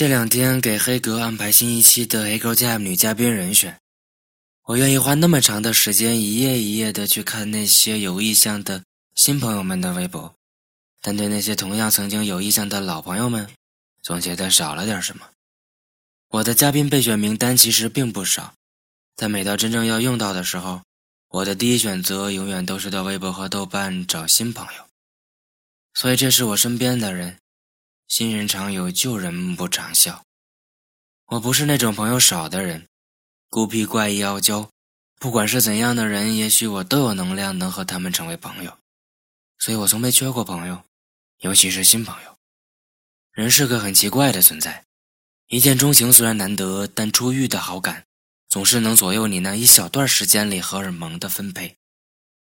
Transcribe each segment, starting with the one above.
这两天给黑格安排新一期的《黑格 Jam》女嘉宾人选，我愿意花那么长的时间一页一页的去看那些有意向的新朋友们的微博，但对那些同样曾经有意向的老朋友们，总觉得少了点什么。我的嘉宾备选名单其实并不少，但每到真正要用到的时候，我的第一选择永远都是到微博和豆瓣找新朋友。所以这是我身边的人。新人常有，旧人不常笑。我不是那种朋友少的人，孤僻、怪异、傲娇。不管是怎样的人，也许我都有能量能和他们成为朋友。所以我从没缺过朋友，尤其是新朋友。人是个很奇怪的存在，一见钟情虽然难得，但初遇的好感总是能左右你那一小段时间里荷尔蒙的分配。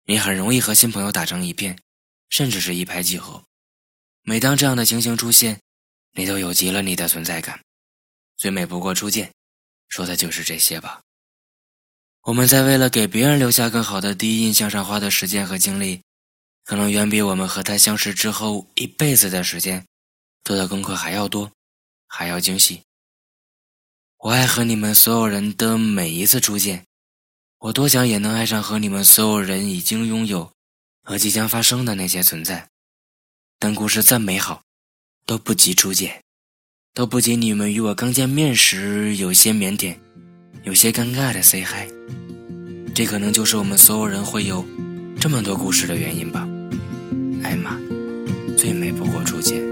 你很容易和新朋友打成一片，甚至是一拍即合。每当这样的情形出现，你都有极了你的存在感。最美不过初见，说的就是这些吧。我们在为了给别人留下更好的第一印象上花的时间和精力，可能远比我们和他相识之后一辈子的时间，做的功课还要多，还要精细。我爱和你们所有人的每一次初见，我多想也能爱上和你们所有人已经拥有和即将发生的那些存在。但故事再美好，都不及初见，都不及你们与我刚见面时有些腼腆、有些尴尬的 say hi。这可能就是我们所有人会有这么多故事的原因吧。艾玛，最美不过初见。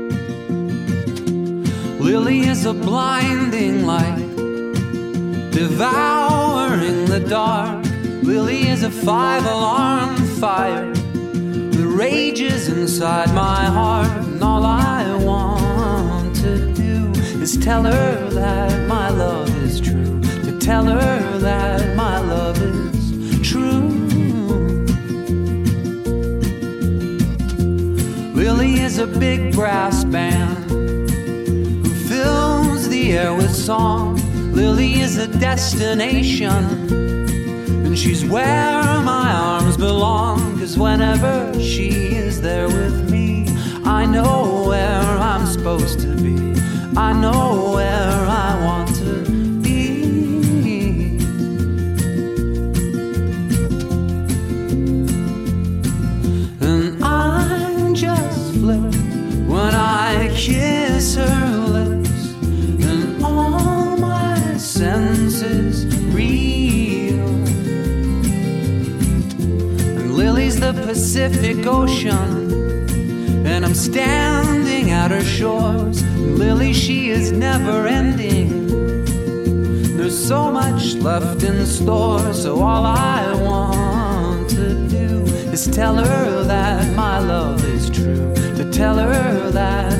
Lily is a blinding light, devouring the dark. Lily is a five alarm fire. Rages inside my heart, and all I want to do is tell her that my love is true. To tell her that my love is true. Lily is a big brass band who fills the air with song. Lily is a destination and she's where my arms belong. Cause whenever she is there with me, I know where I'm supposed to be. I know where I want to be. And I just flip when I kiss her lips, and all my senses Pacific Ocean. And I'm standing at her shores. Lily, she is never ending. There's so much left in store, so all I want to do is tell her that my love is true. To tell her that